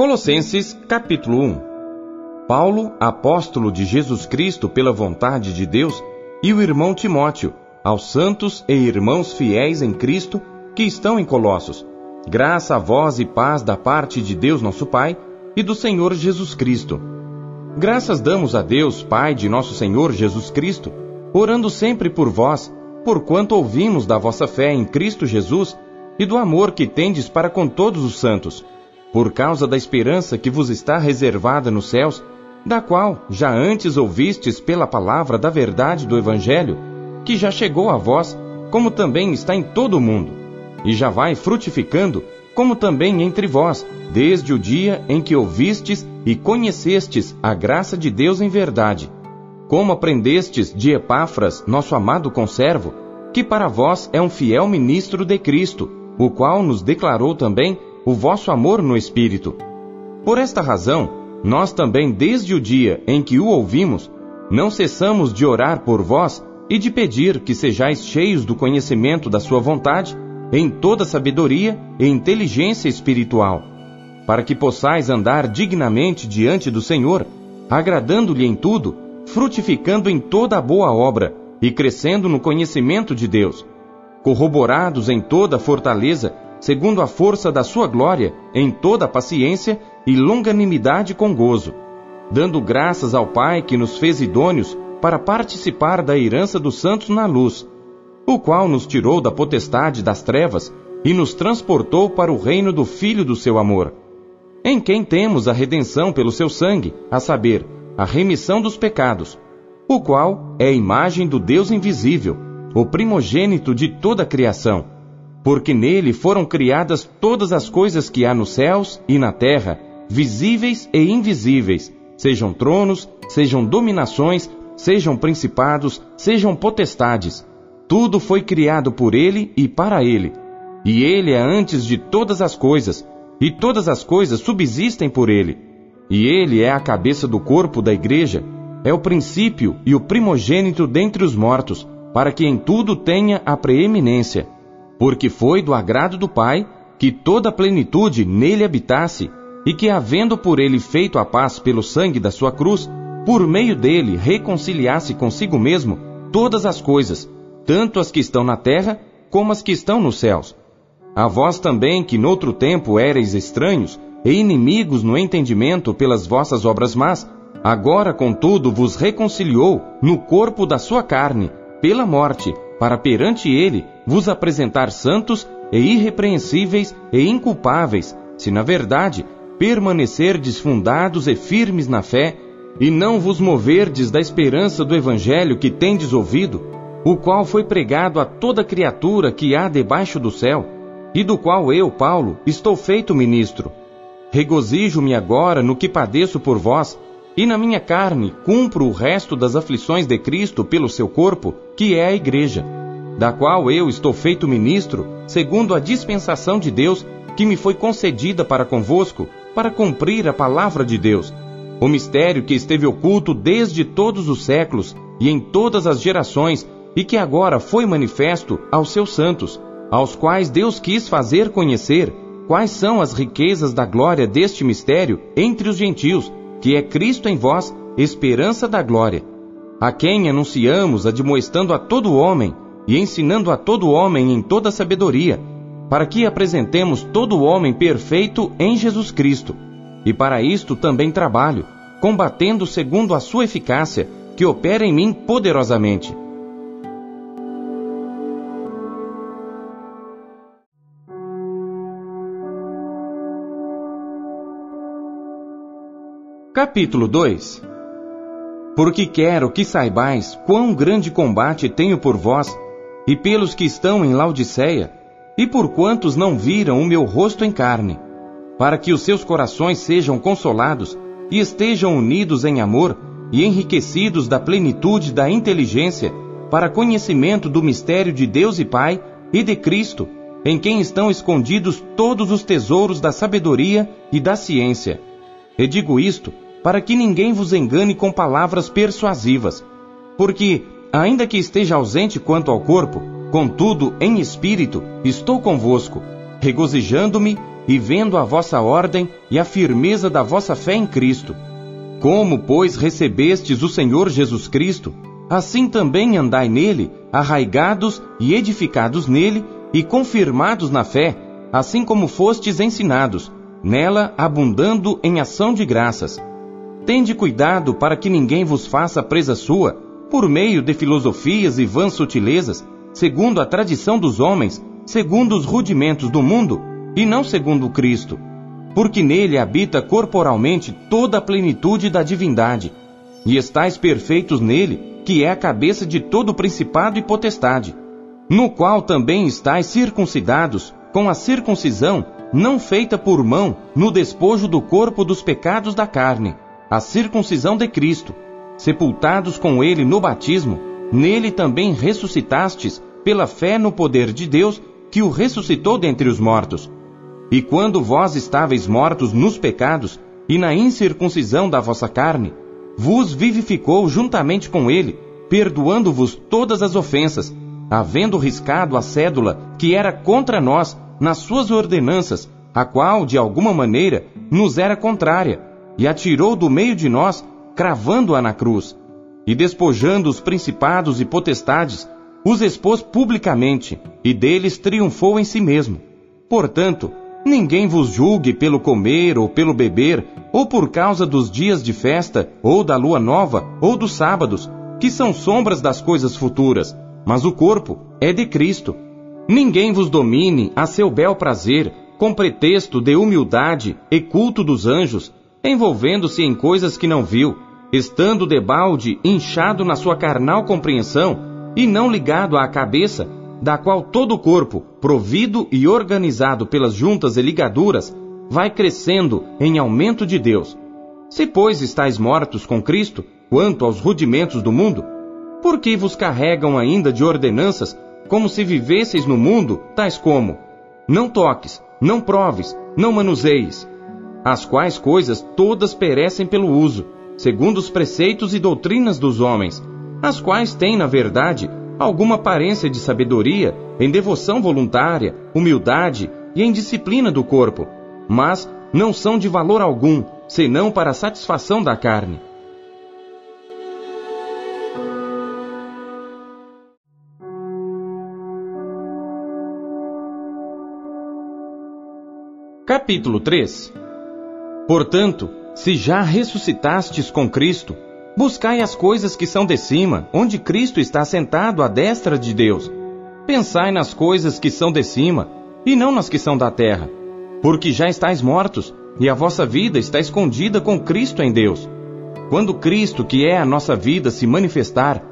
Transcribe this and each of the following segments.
Colossenses capítulo 1 Paulo, apóstolo de Jesus Cristo pela vontade de Deus, e o irmão Timóteo, aos santos e irmãos fiéis em Cristo que estão em Colossos. Graça a vós e paz da parte de Deus nosso Pai e do Senhor Jesus Cristo. Graças damos a Deus, Pai de nosso Senhor Jesus Cristo, orando sempre por vós, porquanto ouvimos da vossa fé em Cristo Jesus e do amor que tendes para com todos os santos, por causa da esperança que vos está reservada nos céus, da qual já antes ouvistes pela palavra da verdade do Evangelho, que já chegou a vós, como também está em todo o mundo, e já vai frutificando, como também entre vós, desde o dia em que ouvistes e conhecestes a graça de Deus em verdade. Como aprendestes de Epáfras, nosso amado conservo, que para vós é um fiel ministro de Cristo, o qual nos declarou também o vosso amor no Espírito. Por esta razão, nós também, desde o dia em que o ouvimos, não cessamos de orar por vós e de pedir que sejais cheios do conhecimento da Sua vontade, em toda sabedoria e inteligência espiritual, para que possais andar dignamente diante do Senhor, agradando-lhe em tudo, frutificando em toda a boa obra e crescendo no conhecimento de Deus, corroborados em toda fortaleza, segundo a força da sua glória, em toda paciência e longanimidade com gozo, dando graças ao Pai que nos fez idôneos para participar da herança dos santos na luz, o qual nos tirou da potestade das trevas e nos transportou para o reino do Filho do seu amor, em quem temos a redenção pelo seu sangue, a saber, a remissão dos pecados, o qual é a imagem do Deus invisível, o primogênito de toda a criação, porque nele foram criadas todas as coisas que há nos céus e na terra, visíveis e invisíveis, sejam tronos, sejam dominações, sejam principados, sejam potestades. Tudo foi criado por ele e para ele. E ele é antes de todas as coisas, e todas as coisas subsistem por ele. E ele é a cabeça do corpo da igreja, é o princípio e o primogênito dentre os mortos, para que em tudo tenha a preeminência. Porque foi do agrado do Pai que toda a plenitude nele habitasse, e que, havendo por ele feito a paz pelo sangue da sua cruz, por meio dele reconciliasse consigo mesmo todas as coisas, tanto as que estão na terra como as que estão nos céus. A vós também, que noutro tempo éreis estranhos e inimigos no entendimento pelas vossas obras más, agora, contudo, vos reconciliou no corpo da sua carne, pela morte, para perante ele vos apresentar santos e irrepreensíveis e inculpáveis, se na verdade permanecerdes fundados e firmes na fé, e não vos moverdes da esperança do Evangelho que tendes ouvido, o qual foi pregado a toda criatura que há debaixo do céu, e do qual eu, Paulo, estou feito ministro. Regozijo-me agora no que padeço por vós, e na minha carne cumpro o resto das aflições de Cristo pelo seu corpo, que é a Igreja, da qual eu estou feito ministro, segundo a dispensação de Deus que me foi concedida para convosco, para cumprir a palavra de Deus, o mistério que esteve oculto desde todos os séculos e em todas as gerações, e que agora foi manifesto aos seus santos, aos quais Deus quis fazer conhecer quais são as riquezas da glória deste mistério entre os gentios, que é Cristo em vós, esperança da glória, a quem anunciamos admoestando a todo homem e ensinando a todo homem em toda sabedoria, para que apresentemos todo homem perfeito em Jesus Cristo. E para isto também trabalho, combatendo segundo a sua eficácia, que opera em mim poderosamente. Capítulo 2 Porque quero que saibais quão grande combate tenho por vós e pelos que estão em Laodiceia, e por quantos não viram o meu rosto em carne, para que os seus corações sejam consolados e estejam unidos em amor e enriquecidos da plenitude da inteligência, para conhecimento do mistério de Deus e Pai e de Cristo, em quem estão escondidos todos os tesouros da sabedoria e da ciência. E digo isto para que ninguém vos engane com palavras persuasivas, porque, ainda que esteja ausente quanto ao corpo, Contudo, em espírito, estou convosco, regozijando-me e vendo a vossa ordem e a firmeza da vossa fé em Cristo. Como, pois, recebestes o Senhor Jesus Cristo, assim também andai nele, arraigados e edificados nele e confirmados na fé, assim como fostes ensinados, nela abundando em ação de graças. Tende cuidado para que ninguém vos faça presa sua, por meio de filosofias e vãs sutilezas, segundo a tradição dos homens, segundo os rudimentos do mundo, e não segundo Cristo, porque nele habita corporalmente toda a plenitude da divindade, e estáis perfeitos nele, que é a cabeça de todo principado e potestade, no qual também estáis circuncidados com a circuncisão não feita por mão no despojo do corpo dos pecados da carne, a circuncisão de Cristo, sepultados com ele no batismo, nele também ressuscitastes pela fé no poder de Deus que o ressuscitou dentre os mortos. E quando vós estáveis mortos nos pecados e na incircuncisão da vossa carne, vos vivificou juntamente com ele, perdoando-vos todas as ofensas, havendo riscado a cédula que era contra nós nas suas ordenanças, a qual, de alguma maneira, nos era contrária, e atirou do meio de nós, cravando-a na cruz. E despojando os principados e potestades, os expôs publicamente, e deles triunfou em si mesmo. Portanto, ninguém vos julgue pelo comer ou pelo beber, ou por causa dos dias de festa, ou da lua nova, ou dos sábados, que são sombras das coisas futuras, mas o corpo é de Cristo. Ninguém vos domine a seu bel prazer, com pretexto de humildade e culto dos anjos, envolvendo-se em coisas que não viu, estando debalde inchado na sua carnal compreensão, e não ligado à cabeça, da qual todo o corpo, provido e organizado pelas juntas e ligaduras, vai crescendo em aumento de Deus. Se, pois, estáis mortos com Cristo, quanto aos rudimentos do mundo, por que vos carregam ainda de ordenanças, como se vivesseis no mundo, tais como: Não toques, não proves, não manuseis, as quais coisas todas perecem pelo uso, segundo os preceitos e doutrinas dos homens, as quais têm, na verdade, alguma aparência de sabedoria, em devoção voluntária, humildade e em disciplina do corpo, mas não são de valor algum, senão para a satisfação da carne. Capítulo 3 Portanto, se já ressuscitastes com Cristo, buscai as coisas que são de cima, onde Cristo está sentado à destra de Deus. Pensai nas coisas que são de cima, e não nas que são da terra, porque já estáis mortos, e a vossa vida está escondida com Cristo em Deus. Quando Cristo, que é a nossa vida, se manifestar,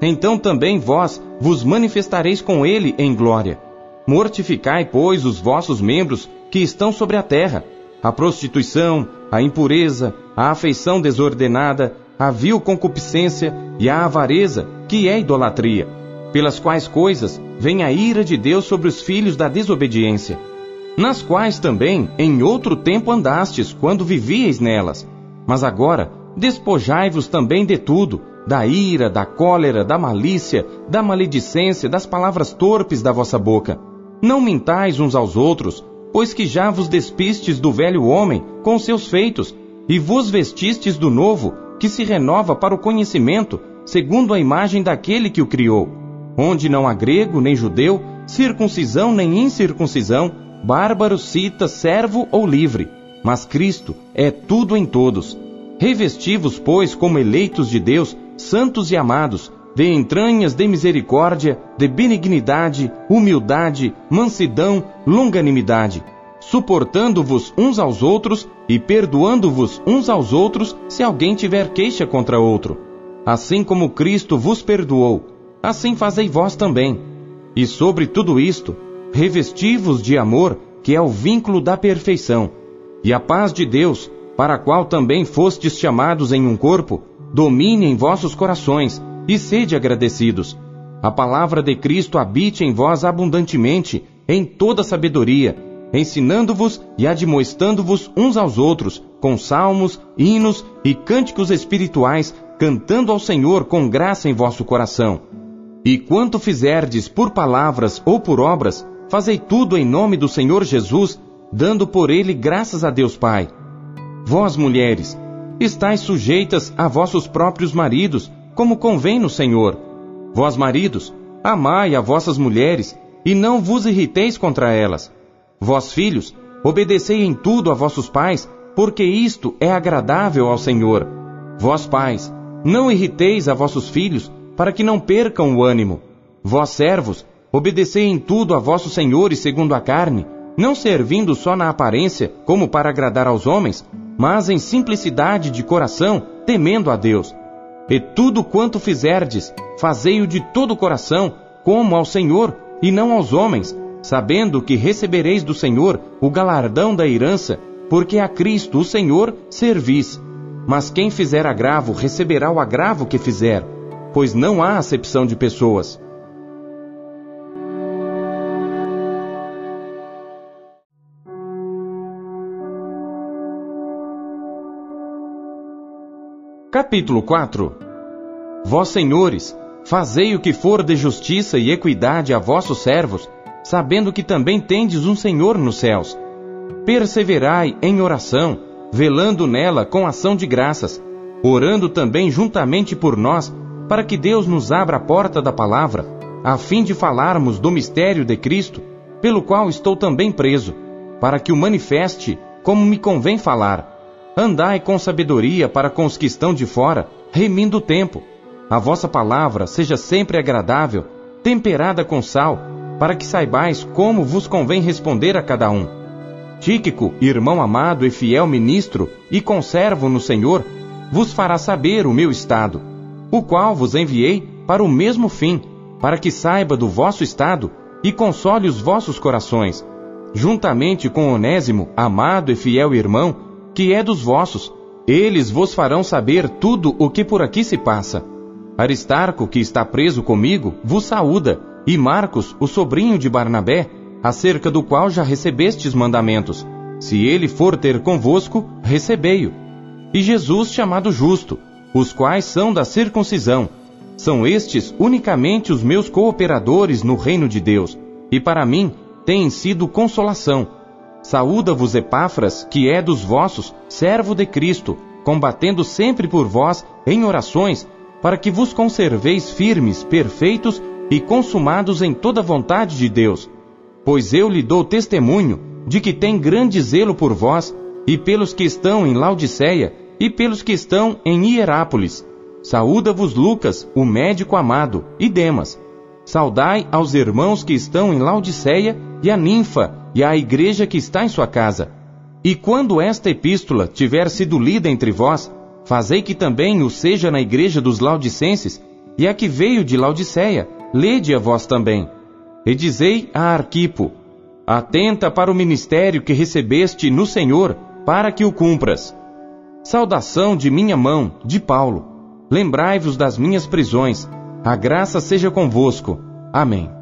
então também vós vos manifestareis com Ele em glória. Mortificai, pois, os vossos membros que estão sobre a terra: a prostituição, a impureza, a afeição desordenada, a vil concupiscência e a avareza, que é idolatria, pelas quais coisas vem a ira de Deus sobre os filhos da desobediência, nas quais também em outro tempo andastes, quando vivieis nelas. Mas agora despojai-vos também de tudo, da ira, da cólera, da malícia, da maledicência, das palavras torpes da vossa boca. Não mintais uns aos outros, pois que já vos despistes do velho homem com seus feitos, e vos vestistes do novo, que se renova para o conhecimento, segundo a imagem daquele que o criou, onde não há grego nem judeu, circuncisão nem incircuncisão, bárbaro, cita, servo ou livre, mas Cristo é tudo em todos. Revestivos, pois, como eleitos de Deus, santos e amados, de entranhas de misericórdia, de benignidade, humildade, mansidão, longanimidade, suportando-vos uns aos outros e perdoando-vos uns aos outros se alguém tiver queixa contra outro. Assim como Cristo vos perdoou, assim fazei vós também. E sobre tudo isto, revesti-vos de amor, que é o vínculo da perfeição, e a paz de Deus, para a qual também fostes chamados em um corpo, domine em vossos corações, e sede agradecidos. A palavra de Cristo habite em vós abundantemente, em toda sabedoria, ensinando-vos e admoestando-vos uns aos outros, com salmos, hinos e cânticos espirituais, cantando ao Senhor com graça em vosso coração. E quanto fizerdes por palavras ou por obras, fazei tudo em nome do Senhor Jesus, dando por ele graças a Deus Pai. Vós, mulheres, estáis sujeitas a vossos próprios maridos, como convém no Senhor. Vós, maridos, amai a vossas mulheres, e não vos irriteis contra elas. Vós, filhos, obedecei em tudo a vossos pais, porque isto é agradável ao Senhor. Vós, pais, não irriteis a vossos filhos, para que não percam o ânimo. Vós, servos, obedecei em tudo a vossos senhores segundo a carne, não servindo só na aparência, como para agradar aos homens, mas em simplicidade de coração, temendo a Deus. E tudo quanto fizerdes, fazei-o de todo o coração, como ao Senhor e não aos homens, sabendo que recebereis do Senhor o galardão da herança, porque a Cristo, o Senhor, servis. Mas quem fizer agravo receberá o agravo que fizer, pois não há acepção de pessoas. Capítulo 4 Vós, senhores, fazei o que for de justiça e equidade a vossos servos, sabendo que também tendes um Senhor nos céus. Perseverai em oração, velando nela com ação de graças, orando também juntamente por nós, para que Deus nos abra a porta da palavra, a fim de falarmos do mistério de Cristo, pelo qual estou também preso, para que o manifeste como me convém falar Andai com sabedoria para com os que estão de fora, remindo o tempo. A vossa palavra seja sempre agradável, temperada com sal, para que saibais como vos convém responder a cada um. Tíquico, irmão amado e fiel ministro, e conservo no Senhor, vos fará saber o meu estado, o qual vos enviei para o mesmo fim, para que saiba do vosso estado e console os vossos corações, juntamente com Onésimo, amado e fiel irmão, que é dos vossos. Eles vos farão saber tudo o que por aqui se passa. Aristarco, que está preso comigo, vos saúda, e Marcos, o sobrinho de Barnabé, acerca do qual já recebestes mandamentos. Se ele for ter convosco, recebei-o. E Jesus chamado justo, os quais são da circuncisão. São estes unicamente os meus cooperadores no reino de Deus, e para mim têm sido consolação Saúda-vos Epáfras, que é dos vossos, servo de Cristo, combatendo sempre por vós em orações, para que vos conserveis firmes, perfeitos e consumados em toda vontade de Deus. Pois eu lhe dou testemunho de que tem grande zelo por vós, e pelos que estão em Laodiceia, e pelos que estão em Hierápolis. Saúda-vos Lucas, o médico amado, e Demas. Saudai aos irmãos que estão em Laodiceia e a ninfa e à igreja que está em sua casa. E quando esta epístola tiver sido lida entre vós, fazei que também o seja na igreja dos Laodicenses, e a que veio de Laodiceia, lede a vós também. E dizei a Arquipo: Atenta para o ministério que recebeste no Senhor, para que o cumpras. Saudação de minha mão, de Paulo. Lembrai-vos das minhas prisões. A graça seja convosco. Amém.